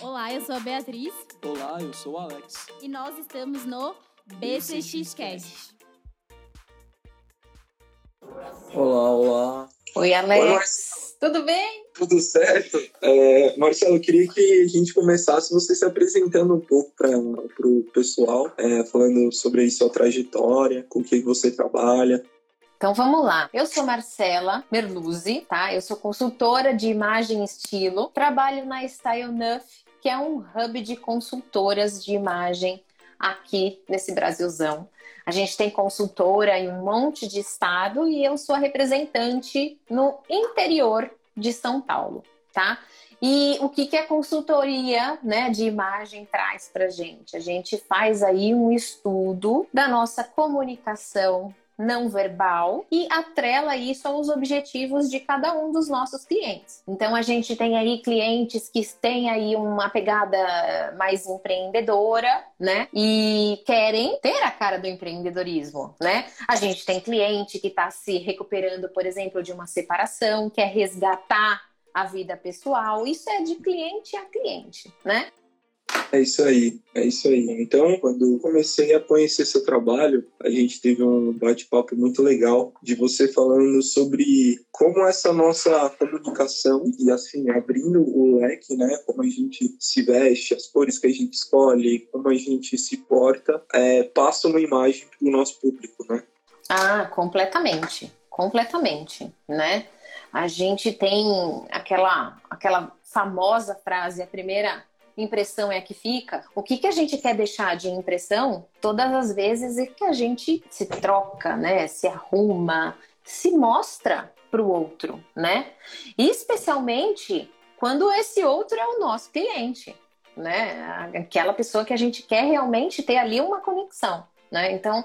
Olá, eu sou a Beatriz. Olá, eu sou o Alex. E nós estamos no BCX Cast. Olá, olá. Oi, Alex. Tudo bem? Tudo certo? É, Marcelo, eu queria que a gente começasse você se apresentando um pouco para o pessoal, é, falando sobre a sua trajetória, com o que você trabalha. Então vamos lá. Eu sou Marcela Merluzzi, tá? Eu sou consultora de imagem e estilo. Trabalho na Style Nuff, que é um hub de consultoras de imagem aqui nesse Brasilzão. A gente tem consultora em um monte de estado e eu sou a representante no interior de São Paulo, tá? E o que, que a consultoria né, de imagem traz para gente? A gente faz aí um estudo da nossa comunicação não verbal e atrela isso aos objetivos de cada um dos nossos clientes. Então a gente tem aí clientes que têm aí uma pegada mais empreendedora, né? E querem ter a cara do empreendedorismo, né? A gente tem cliente que está se recuperando, por exemplo, de uma separação, quer resgatar a vida pessoal. Isso é de cliente a cliente, né? É isso aí, é isso aí. Então, quando comecei a conhecer seu trabalho, a gente teve um bate-papo muito legal de você falando sobre como essa nossa comunicação e assim abrindo o leque, né, como a gente se veste, as cores que a gente escolhe, como a gente se porta, é, passa uma imagem para o nosso público, né? Ah, completamente, completamente, né? A gente tem aquela aquela famosa frase, a primeira impressão é a que fica, o que, que a gente quer deixar de impressão todas as vezes é que a gente se troca, né? Se arruma, se mostra para o outro, né? E especialmente quando esse outro é o nosso cliente, né? Aquela pessoa que a gente quer realmente ter ali uma conexão, né? Então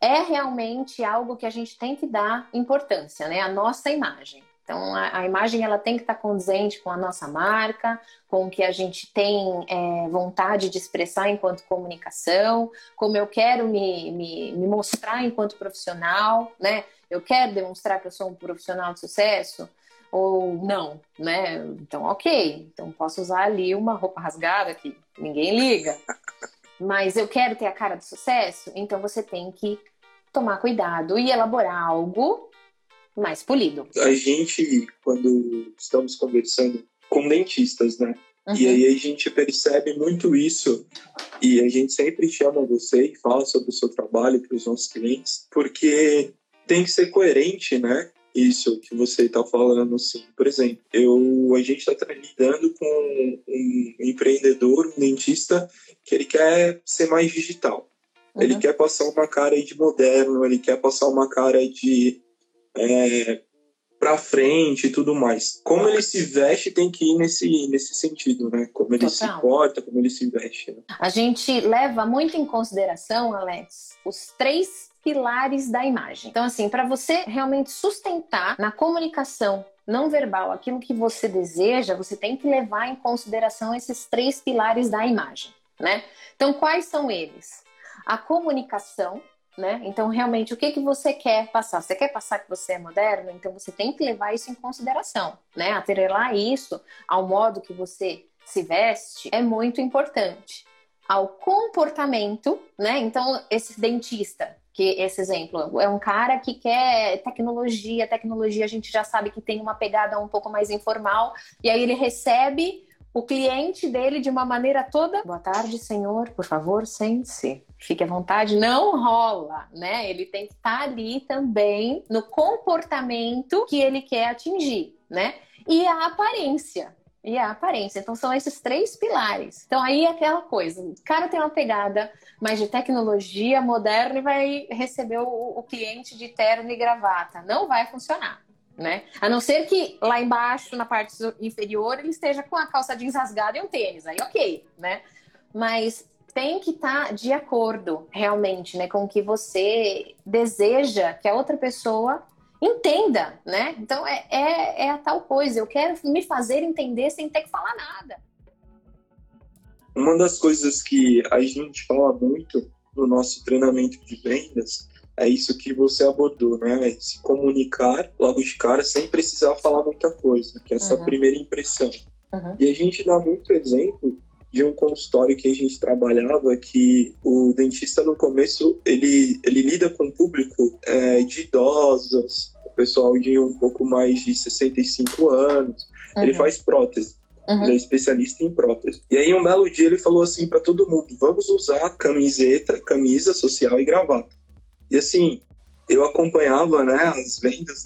é realmente algo que a gente tem que dar importância, né? A nossa imagem. Então, a, a, imagem ela tem que estar condizente com a nossa marca, com o que a gente tem é, vontade de expressar enquanto comunicação, como eu quero me, me, me, mostrar enquanto profissional, né? Eu quero demonstrar que eu sou um profissional de sucesso ou não, né? Então, ok. Então, posso usar ali uma roupa rasgada que ninguém liga. Mas eu quero ter a cara de sucesso, então você tem que tomar cuidado e elaborar algo mais polido. A gente, quando estamos conversando com dentistas, né? Uhum. E aí a gente percebe muito isso e a gente sempre chama você e fala sobre o seu trabalho para os nossos clientes, porque tem que ser coerente, né? Isso que você está falando, assim. Por exemplo, eu, a gente está lidando com um empreendedor, um dentista, que ele quer ser mais digital. Uhum. Ele quer passar uma cara de moderno, ele quer passar uma cara de é, para frente e tudo mais. Como ele se veste tem que ir nesse, nesse sentido, né? Como ele Total. se porta, como ele se veste. Né? A gente leva muito em consideração, Alex, os três pilares da imagem. Então, assim, para você realmente sustentar na comunicação não verbal aquilo que você deseja, você tem que levar em consideração esses três pilares da imagem, né? Então, quais são eles? A comunicação, né? Então, realmente, o que, que você quer passar? Você quer passar que você é moderno? Então, você tem que levar isso em consideração, né? Atrelar isso ao modo que você se veste é muito importante. Ao comportamento, né? Então, esse dentista, que esse exemplo é um cara que quer tecnologia, tecnologia a gente já sabe que tem uma pegada um pouco mais informal, e aí ele recebe o cliente dele de uma maneira toda. Boa tarde, senhor, por favor, sente-se. Fique à vontade, não rola, né? Ele tem que estar ali também no comportamento que ele quer atingir, né? E a aparência, e a aparência. Então são esses três pilares. Então aí é aquela coisa, o cara tem uma pegada mais de tecnologia moderna e vai receber o, o cliente de terno e gravata. Não vai funcionar né? A não ser que lá embaixo, na parte inferior, ele esteja com a calça jeans rasgada e um tênis, aí ok, né? Mas tem que estar tá de acordo realmente, né, com o que você deseja que a outra pessoa entenda, né? Então é, é, é a tal coisa, eu quero me fazer entender sem ter que falar nada. Uma das coisas que a gente fala muito no nosso treinamento de vendas é isso que você abordou, né? É se comunicar logo de cara sem precisar falar muita coisa, que é essa uhum. primeira impressão. Uhum. E a gente dá muito exemplo de um consultório que a gente trabalhava que o dentista no começo ele, ele lida com o público é, de idosos, o pessoal de um pouco mais de 65 anos, uhum. ele faz prótese. Uhum. Ele é especialista em prótese. E aí, um belo dia, ele falou assim para todo mundo: vamos usar camiseta, camisa social e gravata. E assim, eu acompanhava né, as vendas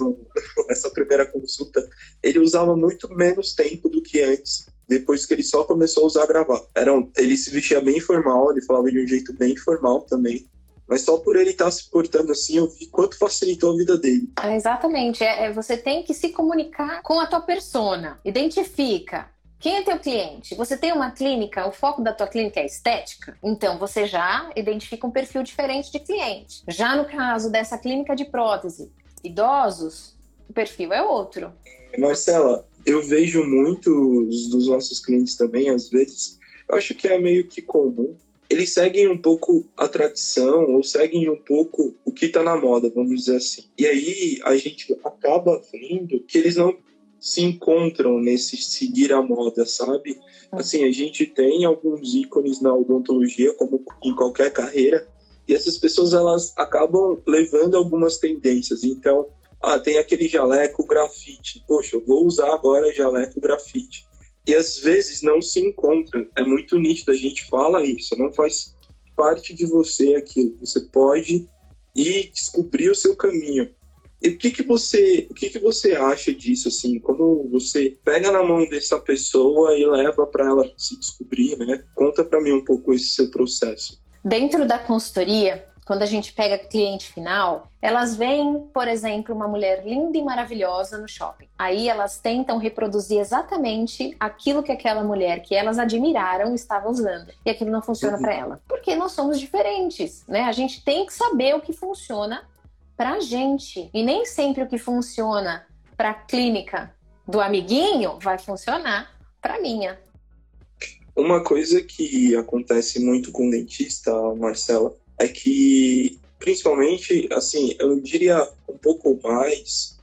nessa primeira consulta. Ele usava muito menos tempo do que antes depois que ele só começou a usar gravar. Era, ele se vestia bem informal, ele falava de um jeito bem informal também. Mas só por ele estar se portando assim, eu vi quanto facilitou a vida dele. É, exatamente. É, é, você tem que se comunicar com a tua persona. Identifica. Quem é teu cliente? Você tem uma clínica, o foco da tua clínica é estética? Então você já identifica um perfil diferente de cliente. Já no caso dessa clínica de prótese, idosos, o perfil é outro. Marcela, eu vejo muitos dos nossos clientes também, às vezes, eu acho que é meio que comum. Eles seguem um pouco a tradição ou seguem um pouco o que está na moda, vamos dizer assim. E aí a gente acaba vendo que eles não se encontram nesse seguir a moda, sabe? Assim, a gente tem alguns ícones na odontologia, como em qualquer carreira, e essas pessoas elas acabam levando algumas tendências. Então, ah, tem aquele jaleco grafite. Poxa, eu vou usar agora jaleco grafite. E às vezes não se encontra. É muito nítido, a gente fala isso, não faz parte de você aquilo. Você pode ir descobrir o seu caminho. E o que que você, o que que você acha disso assim? Como você pega na mão dessa pessoa e leva para ela se descobrir, né? Conta para mim um pouco esse seu processo. Dentro da consultoria, quando a gente pega cliente final, elas veem, por exemplo, uma mulher linda e maravilhosa no shopping. Aí elas tentam reproduzir exatamente aquilo que aquela mulher que elas admiraram estava usando. E aquilo não funciona para ela. Porque nós somos diferentes, né? A gente tem que saber o que funciona pra gente. E nem sempre o que funciona pra clínica do amiguinho vai funcionar pra minha. Uma coisa que acontece muito com o dentista, Marcela, é que, principalmente, assim, eu diria um pouco mais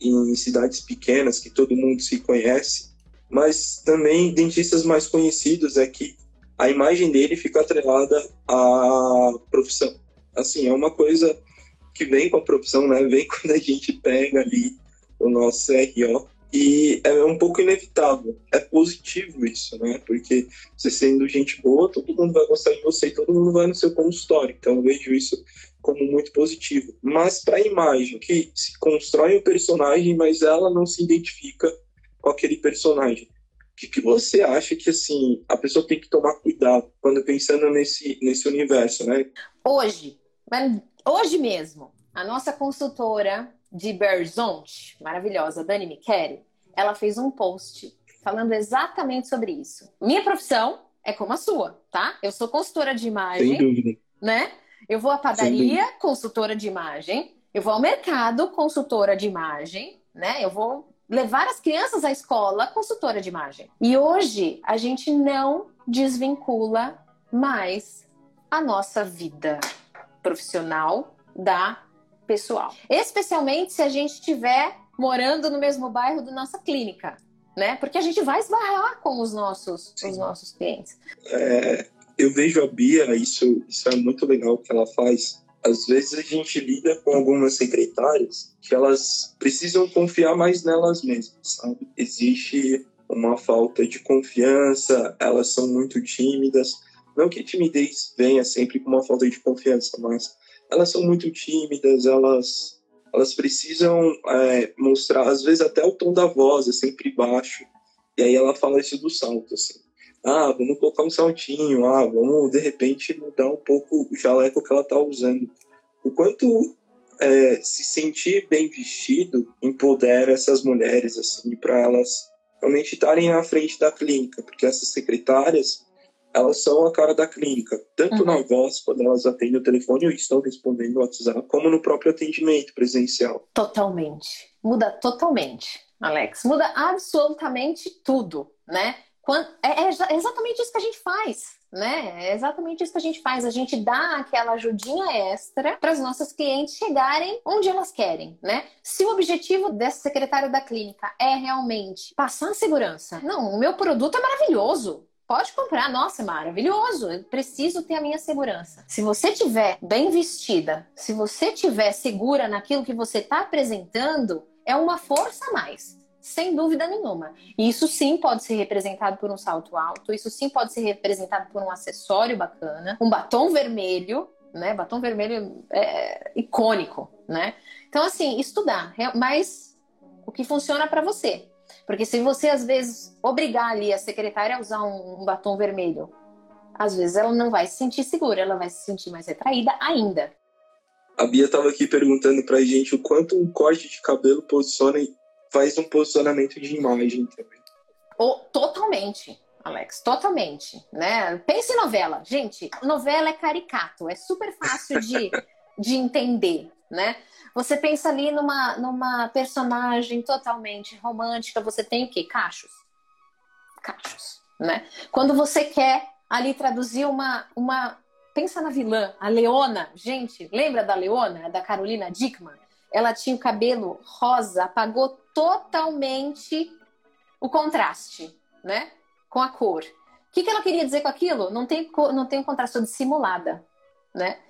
em cidades pequenas, que todo mundo se conhece, mas também dentistas mais conhecidos é que a imagem dele fica atrelada à profissão. Assim, é uma coisa que vem com a profissão, né? Vem quando a gente pega ali o nosso CRO e é um pouco inevitável. É positivo isso, né? Porque você sendo gente boa, todo mundo vai gostar de você e todo mundo vai no seu consultório. Então eu vejo isso como muito positivo. Mas para a imagem, que se constrói um personagem, mas ela não se identifica com aquele personagem. O que, que você acha que assim a pessoa tem que tomar cuidado quando pensando nesse, nesse universo, né? Hoje, hoje mesmo, a nossa consultora de Berzonte, maravilhosa, Dani Michele, ela fez um post falando exatamente sobre isso. Minha profissão é como a sua, tá? Eu sou consultora de imagem. Sem dúvida. Né? Eu vou à padaria, consultora de imagem. Eu vou ao mercado, consultora de imagem, né? Eu vou levar as crianças à escola, consultora de imagem. E hoje a gente não desvincula mais a nossa vida profissional da pessoal. Especialmente se a gente estiver morando no mesmo bairro da nossa clínica, né? Porque a gente vai esbarrar com os nossos, os nossos clientes. É, eu vejo a Bia, isso, isso é muito legal que ela faz. Às vezes a gente lida com algumas secretárias que elas precisam confiar mais nelas mesmas, sabe? Existe uma falta de confiança, elas são muito tímidas. Não que timidez venha sempre com uma falta de confiança, mas elas são muito tímidas, elas, elas precisam é, mostrar, às vezes até o tom da voz é sempre baixo. E aí ela fala isso do salto, assim. Ah, vamos colocar um saltinho, ah, vamos de repente mudar um pouco o jaleco que ela está usando. O quanto é, se sentir bem vestido empodera essas mulheres, assim, para elas realmente estarem à frente da clínica, porque essas secretárias, elas são a cara da clínica, tanto uhum. na voz, quando elas atendem o telefone ou estão respondendo o WhatsApp, como no próprio atendimento presencial. Totalmente. Muda totalmente, Alex. Muda absolutamente tudo, né? Quando, é, é, exatamente isso que a gente faz. né? É exatamente isso que a gente faz. A gente dá aquela ajudinha extra para as nossas clientes chegarem onde elas querem, né? Se o objetivo dessa secretária da clínica é realmente passar segurança, não, o meu produto é maravilhoso. Pode comprar, nossa, é maravilhoso. Eu preciso ter a minha segurança. Se você tiver bem vestida, se você tiver segura naquilo que você está apresentando, é uma força a mais sem dúvida nenhuma. E isso sim pode ser representado por um salto alto, isso sim pode ser representado por um acessório bacana, um batom vermelho, né? Batom vermelho é icônico, né? Então, assim, estudar, mas o que funciona para você. Porque se você, às vezes, obrigar ali a secretária a usar um, um batom vermelho, às vezes ela não vai se sentir segura, ela vai se sentir mais retraída ainda. A Bia estava aqui perguntando pra gente o quanto um corte de cabelo posiciona faz um posicionamento de imagem também. Oh, totalmente. Alex, totalmente, né? Pense em novela. Gente, novela é caricato, é super fácil de, de entender, né? Você pensa ali numa, numa personagem totalmente romântica, você tem o quê? Cachos. Cachos, né? Quando você quer ali traduzir uma, uma... Pensa na vilã, a Leona. Gente, lembra da Leona, da Carolina Dickman? Ela tinha o cabelo rosa, apagou totalmente o contraste, né? Com a cor. O que, que ela queria dizer com aquilo? Não tem, não tem um contraste dissimulada, né?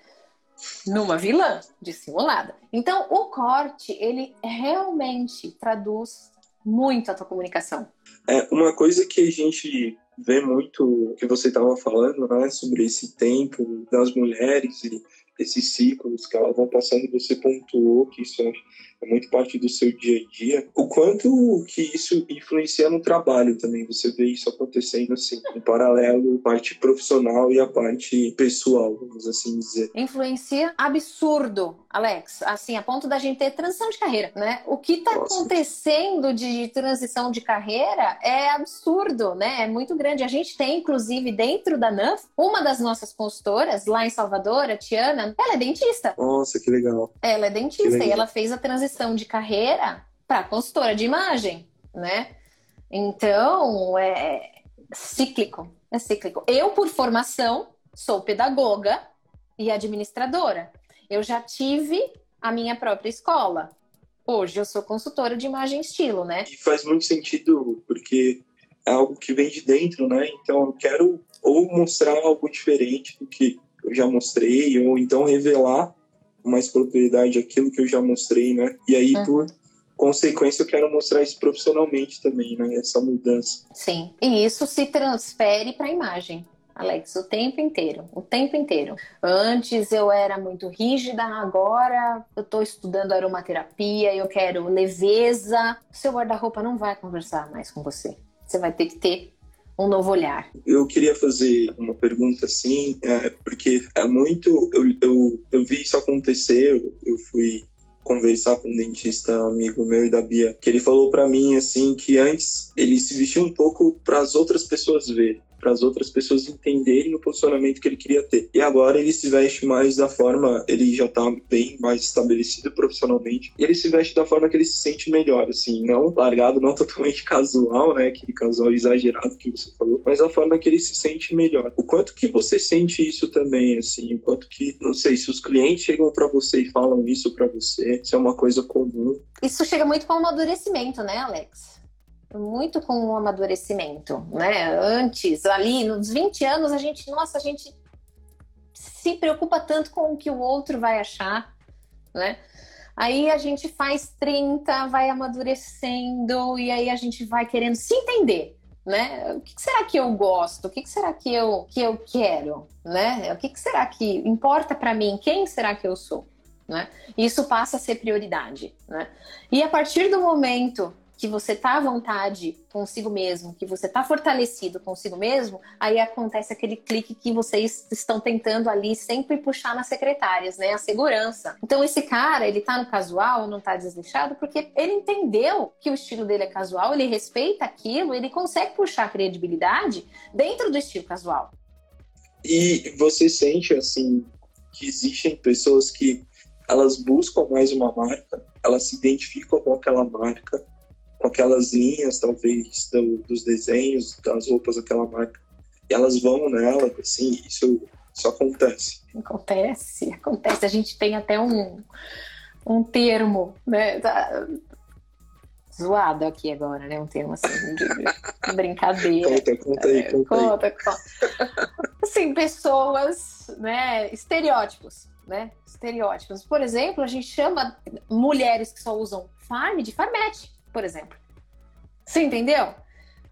Numa vilã dissimulada. Então, o corte, ele realmente traduz muito a tua comunicação. É uma coisa que a gente vê muito, que você estava falando, né, sobre esse tempo das mulheres e esses ciclos que elas vão passando, você pontuou que isso é muito parte do seu dia a dia. O quanto que isso influencia no trabalho também, você vê isso acontecendo assim, em paralelo, parte profissional e a parte pessoal, vamos assim dizer. Influencia absurdo, Alex, assim, a ponto da gente ter transição de carreira, né? O que está acontecendo de transição de carreira é absurdo, né? É muito grande. A gente tem, inclusive, dentro da NAF, uma das nossas consultoras lá em Salvador, a Tiana, ela é dentista. Nossa, que legal. Ela é dentista e ela fez a transição de carreira para consultora de imagem, né? Então, é cíclico, é cíclico. Eu, por formação, sou pedagoga e administradora. Eu já tive a minha própria escola. Hoje eu sou consultora de imagem e estilo, né? E faz muito sentido, porque é algo que vem de dentro, né? Então eu quero ou mostrar algo diferente do que eu já mostrei, ou então revelar mais propriedade aquilo que eu já mostrei, né? E aí, uhum. por consequência, eu quero mostrar isso profissionalmente também, né? Essa mudança. Sim, e isso se transfere para a imagem. Alex, o tempo inteiro, o tempo inteiro. Antes eu era muito rígida, agora eu estou estudando aromaterapia, eu quero leveza. O seu guarda-roupa não vai conversar mais com você. Você vai ter que ter um novo olhar. Eu queria fazer uma pergunta assim, é, porque é muito. Eu, eu, eu vi isso acontecer, eu fui conversar com um dentista amigo meu e da Bia, que ele falou para mim assim que antes ele se vestia um pouco para as outras pessoas verem para as outras pessoas entenderem o posicionamento que ele queria ter. E agora ele se veste mais da forma, ele já está bem mais estabelecido profissionalmente, ele se veste da forma que ele se sente melhor, assim, não largado, não totalmente casual, né, aquele casual exagerado que você falou, mas a forma que ele se sente melhor. O quanto que você sente isso também, assim, o quanto que, não sei, se os clientes chegam para você e falam isso para você, se é uma coisa comum. Isso chega muito com o amadurecimento, né, Alex? Muito com o amadurecimento, né? Antes, ali nos 20 anos, a gente, nossa, a gente se preocupa tanto com o que o outro vai achar, né? Aí a gente faz 30, vai amadurecendo e aí a gente vai querendo se entender, né? O que será que eu gosto? O que será que eu que eu quero, né? O que será que importa para mim? Quem será que eu sou, né? Isso passa a ser prioridade, né? E a partir do momento que você está à vontade consigo mesmo, que você está fortalecido consigo mesmo, aí acontece aquele clique que vocês estão tentando ali sempre puxar nas secretárias, né? A segurança. Então esse cara, ele tá no casual, não tá desleixado, porque ele entendeu que o estilo dele é casual, ele respeita aquilo, ele consegue puxar a credibilidade dentro do estilo casual. E você sente assim que existem pessoas que elas buscam mais uma marca, elas se identificam com aquela marca, com aquelas linhas, talvez, do, dos desenhos, das roupas daquela marca. elas vão nela, assim, isso, isso acontece. Acontece, acontece. A gente tem até um, um termo, né? Tá zoado aqui agora, né? Um termo assim de brincadeira. Conta, conta aí, conta, conta, conta. Assim, pessoas, né? Estereótipos, né? Estereótipos. Por exemplo, a gente chama mulheres que só usam farm de farmete, por exemplo. Você entendeu?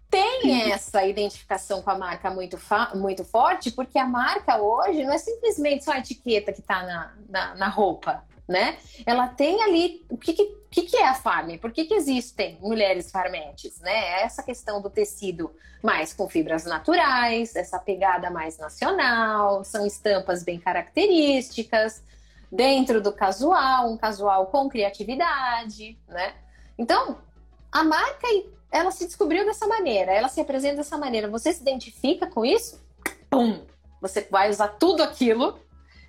Tem essa identificação com a marca muito, muito forte, porque a marca hoje não é simplesmente só a etiqueta que está na, na, na roupa né? Ela tem ali o que, que, que é a farm? Por que, que existem mulheres farmetes, né? Essa questão do tecido mais com fibras naturais, essa pegada mais nacional, são estampas bem características, dentro do casual, um casual com criatividade, né? Então, a marca ela se descobriu dessa maneira, ela se apresenta dessa maneira. Você se identifica com isso? Pum! Você vai usar tudo aquilo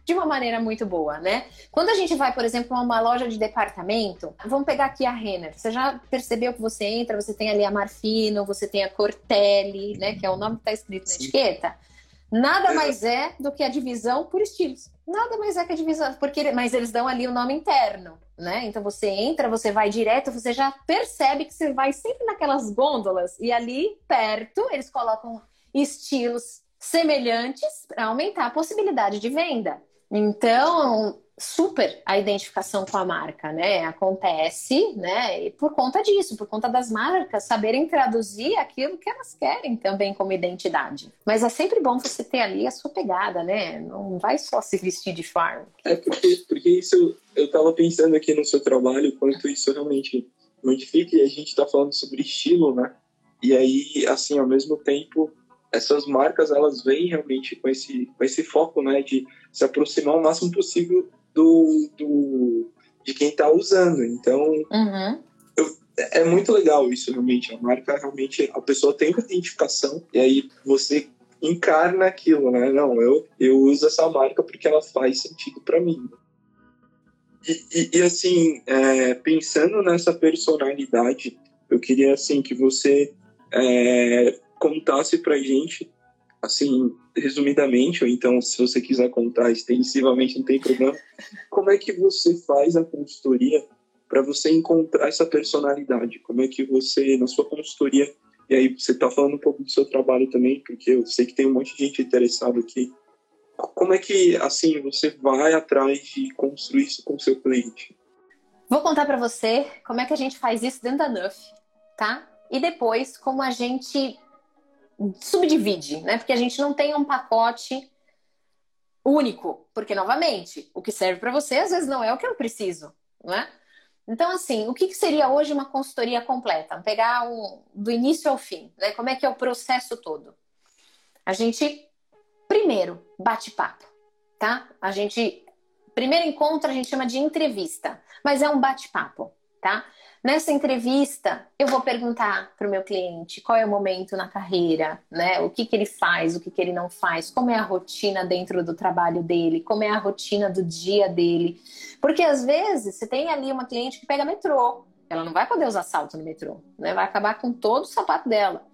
de uma maneira muito boa, né? Quando a gente vai, por exemplo, a uma loja de departamento, vamos pegar aqui a Renner. Você já percebeu que você entra, você tem ali a Marfino, você tem a Cortelli, né? Que é o nome que está escrito na etiqueta. Nada mais é do que a divisão por estilos. Nada mais é que a divisão, porque mas eles dão ali o nome interno, né? Então você entra, você vai direto, você já percebe que você vai sempre naquelas gôndolas e ali perto eles colocam estilos semelhantes para aumentar a possibilidade de venda. Então, super a identificação com a marca, né? Acontece, né? E por conta disso, por conta das marcas saberem traduzir aquilo que elas querem também como identidade. Mas é sempre bom você ter ali a sua pegada, né? Não vai só se vestir de farm. É porque, porque isso eu estava pensando aqui no seu trabalho, quanto isso realmente modifica e a gente está falando sobre estilo, né? E aí, assim, ao mesmo tempo, essas marcas elas vêm realmente com esse, com esse foco, né, de se aproximar o máximo possível do, do de quem está usando. Então, uhum. eu, é muito legal isso realmente. A marca realmente a pessoa tem uma identificação e aí você encarna aquilo, né? Não, eu eu uso essa marca porque ela faz sentido para mim. E, e, e assim, é, pensando nessa personalidade, eu queria assim que você é, contasse pra gente, assim, resumidamente, ou então se você quiser contar extensivamente, não tem problema, como é que você faz a consultoria para você encontrar essa personalidade? Como é que você, na sua consultoria, e aí você está falando um pouco do seu trabalho também, porque eu sei que tem um monte de gente interessada aqui. Como é que, assim, você vai atrás de construir isso com o seu cliente? Vou contar para você como é que a gente faz isso dentro da NUF, tá? E depois, como a gente subdivide, né? Porque a gente não tem um pacote único, porque novamente, o que serve para você às vezes não é o que eu preciso, né? Então, assim, o que, seria hoje uma consultoria completa? Pegar um, do início ao fim, né? Como é que é o processo todo? A gente, primeiro, bate papo, tá? A gente, primeiro encontro a gente chama de entrevista, mas é um bate-papo, tá? Nessa entrevista, eu vou perguntar para o meu cliente qual é o momento na carreira, né? O que, que ele faz, o que, que ele não faz, como é a rotina dentro do trabalho dele, como é a rotina do dia dele. Porque às vezes você tem ali uma cliente que pega metrô, ela não vai poder usar salto no metrô, né? Vai acabar com todo o sapato dela.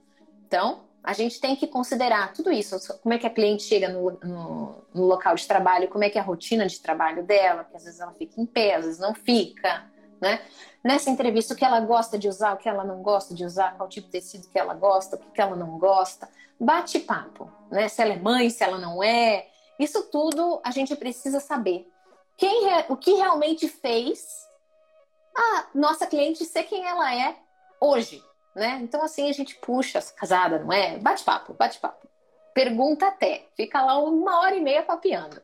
Então, a gente tem que considerar tudo isso. Como é que a cliente chega no, no, no, local de trabalho, como é que é a rotina de trabalho dela, porque às vezes ela fica em pé, às vezes não fica, né? nessa entrevista o que ela gosta de usar, o que ela não gosta de usar, qual tipo de tecido que ela gosta, o que ela não gosta. Bate papo, né? Se ela é mãe, se ela não é. Isso tudo a gente precisa saber. Quem o que realmente fez a nossa cliente ser quem ela é hoje, né? Então assim a gente puxa, casada, não é? Bate papo, bate papo. Pergunta até, fica lá uma hora e meia papeando.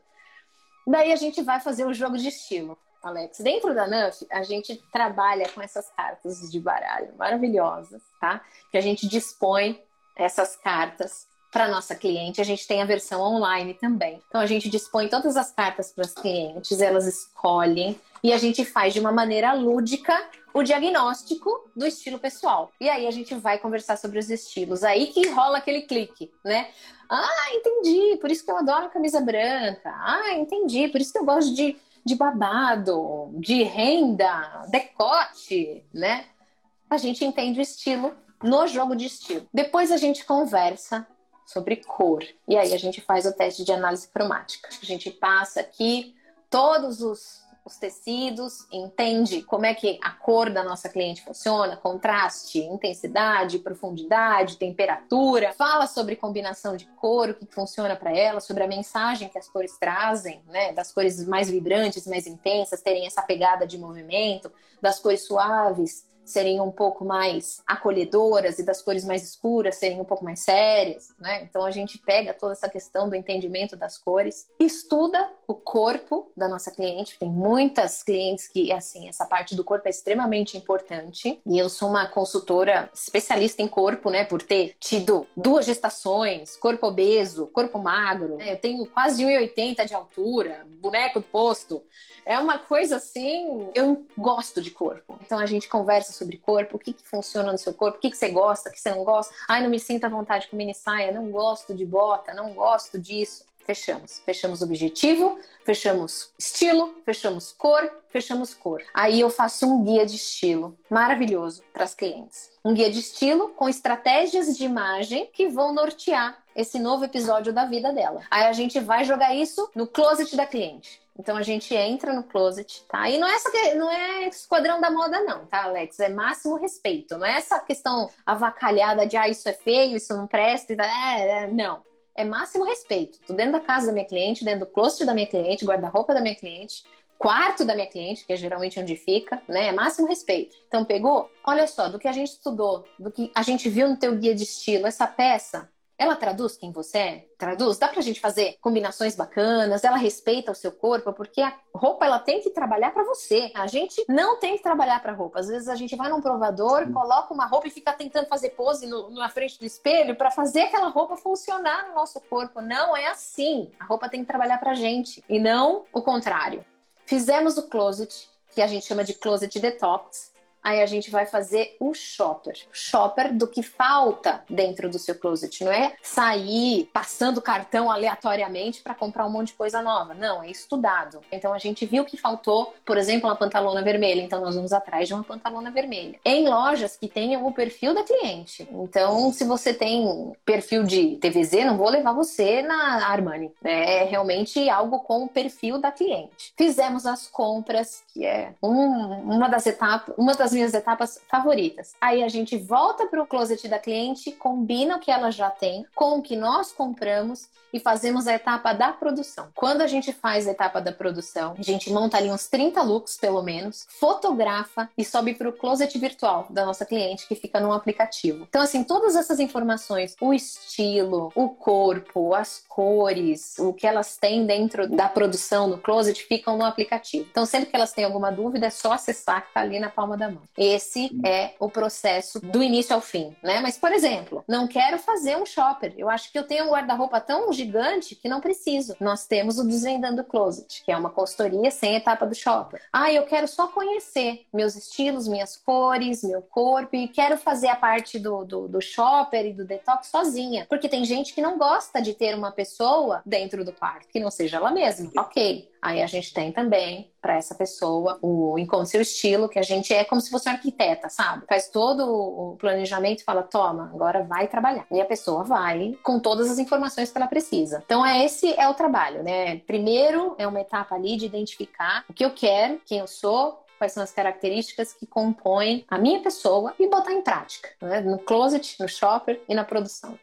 Daí a gente vai fazer o jogo de estilo. Alex. Dentro da NUF, a gente trabalha com essas cartas de baralho maravilhosas, tá? Que a gente dispõe essas cartas para nossa cliente. A gente tem a versão online também. Então a gente dispõe todas as cartas para as clientes, elas escolhem e a gente faz de uma maneira lúdica o diagnóstico do estilo pessoal. E aí a gente vai conversar sobre os estilos. Aí que rola aquele clique, né? Ah, entendi, por isso que eu adoro camisa branca. Ah, entendi, por isso que eu gosto de de babado, de renda, decote, né? A gente entende o estilo no jogo de estilo. Depois a gente conversa sobre cor. E aí a gente faz o teste de análise cromática. A gente passa aqui todos os os tecidos, entende como é que a cor da nossa cliente funciona, contraste, intensidade, profundidade, temperatura, fala sobre combinação de cor, o que funciona para ela, sobre a mensagem que as cores trazem, né, das cores mais vibrantes, mais intensas, terem essa pegada de movimento, das cores suaves, serem um pouco mais acolhedoras e das cores mais escuras serem um pouco mais sérias, né? Então a gente pega toda essa questão do entendimento das cores, estuda o corpo da nossa cliente. Tem muitas clientes que, assim, essa parte do corpo é extremamente importante. E eu sou uma consultora especialista em corpo, né? Por ter tido duas gestações, corpo obeso, corpo magro. Né? Eu tenho quase 1,80 de altura, boneco do posto. É uma coisa assim, eu gosto de corpo. Então a gente conversa sobre corpo, o que, que funciona no seu corpo, o que, que você gosta, o que você não gosta. Ai, não me sinto à vontade com mini saia, não gosto de bota, não gosto disso. Fechamos. Fechamos objetivo, fechamos estilo, fechamos cor, fechamos cor. Aí eu faço um guia de estilo maravilhoso para as clientes. Um guia de estilo com estratégias de imagem que vão nortear esse novo episódio da vida dela. Aí a gente vai jogar isso no closet da cliente. Então a gente entra no closet, tá? E não é essa que, não é esquadrão da moda não, tá, Alex? É máximo respeito. Não é essa questão avacalhada de ah, isso é feio, isso não presta, é, é, não. É máximo respeito. Tô dentro da casa da minha cliente, dentro do closet da minha cliente, guarda-roupa da minha cliente, quarto da minha cliente, que é geralmente onde fica, né? É máximo respeito. Então pegou? Olha só, do que a gente estudou, do que a gente viu no teu guia de estilo, essa peça ela traduz quem você é? Traduz? Dá pra gente fazer combinações bacanas? Ela respeita o seu corpo? Porque a roupa ela tem que trabalhar para você. A gente não tem que trabalhar para roupa. Às vezes a gente vai num provador, coloca uma roupa e fica tentando fazer pose no, na frente do espelho para fazer aquela roupa funcionar no nosso corpo. Não é assim. A roupa tem que trabalhar pra gente e não o contrário. Fizemos o closet, que a gente chama de closet detox, aí a gente vai fazer o shopper. Shopper do que falta dentro do seu closet. Não é sair passando cartão aleatoriamente para comprar um monte de coisa nova. Não, é estudado. Então a gente viu que faltou, por exemplo, uma pantalona vermelha. Então nós vamos atrás de uma pantalona vermelha. Em lojas que tenham o perfil da cliente. Então, se você tem perfil de TVZ, não vou levar você na Armani. É realmente algo com o perfil da cliente. Fizemos as compras, que é um, uma das etapas, uma das minhas etapas favoritas. Aí a gente volta para o closet da cliente, combina o que ela já tem com o que nós compramos e fazemos a etapa da produção. Quando a gente faz a etapa da produção, a gente monta ali uns 30 looks, pelo menos, fotografa e sobe para o closet virtual da nossa cliente, que fica no aplicativo. Então, assim, todas essas informações, o estilo, o corpo, as cores, o que elas têm dentro da produção no closet, ficam no aplicativo. Então, sempre que elas têm alguma dúvida, é só acessar que tá ali na palma da mão. Esse é o processo do início ao fim, né? Mas, por exemplo, não quero fazer um shopper. Eu acho que eu tenho um guarda-roupa tão gigante que não preciso. Nós temos o Desvendando Closet, que é uma consultoria sem etapa do shopper. Ah, eu quero só conhecer meus estilos, minhas cores, meu corpo e quero fazer a parte do, do, do shopper e do detox sozinha. Porque tem gente que não gosta de ter uma pessoa dentro do quarto, que não seja ela mesma. Ok. Aí a gente tem também para essa pessoa o encontre seu estilo, que a gente é como se fosse uma arquiteta, sabe? Faz todo o planejamento e fala: toma, agora vai trabalhar. E a pessoa vai com todas as informações que ela precisa. Então, é esse é o trabalho, né? Primeiro é uma etapa ali de identificar o que eu quero, quem eu sou, quais são as características que compõem a minha pessoa e botar em prática, né? no closet, no shopper e na produção.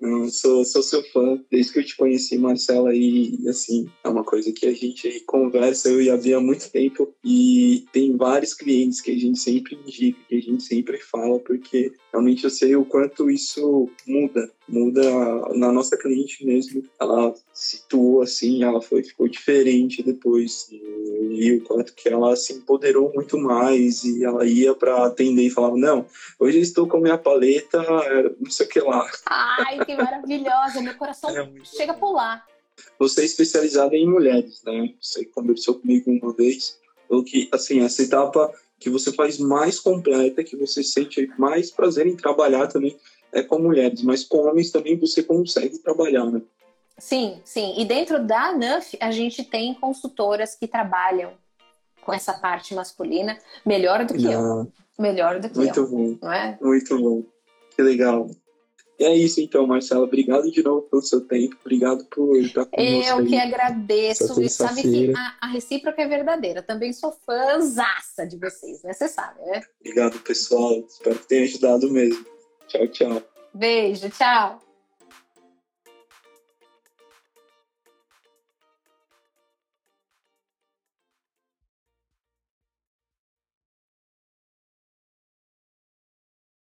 Eu sou, sou seu fã desde que eu te conheci, Marcela, e assim, é uma coisa que a gente conversa, eu e a Bia há muito tempo, e tem vários clientes que a gente sempre indica, que a gente sempre fala, porque realmente eu sei o quanto isso muda, muda na nossa cliente mesmo. Ela situou assim, ela foi, ficou diferente depois, e o quanto que ela se empoderou muito mais, e ela ia para atender e falava: Não, hoje eu estou com a minha paleta, não sei o que lá. Ai, que maravilhosa, meu coração é chega a pular. Você é especializada em mulheres, né? Você conversou comigo uma vez, o que, assim, essa etapa que você faz mais completa, que você sente mais prazer em trabalhar também é com mulheres, mas com homens também você consegue trabalhar, né? Sim, sim. E dentro da NUF, a gente tem consultoras que trabalham com essa parte masculina melhor do que não. eu. Melhor do que Muito eu. bom. Não é? Muito bom. Que legal. E é isso então, Marcela. Obrigado de novo pelo seu tempo. Obrigado por estar conosco. Eu aí. que agradeço. E sabe que a, a recíproca é verdadeira. Também sou fãzaça de vocês, né? Você sabe, né? Obrigado, pessoal. Espero que tenha ajudado mesmo. Tchau, tchau. Beijo, tchau.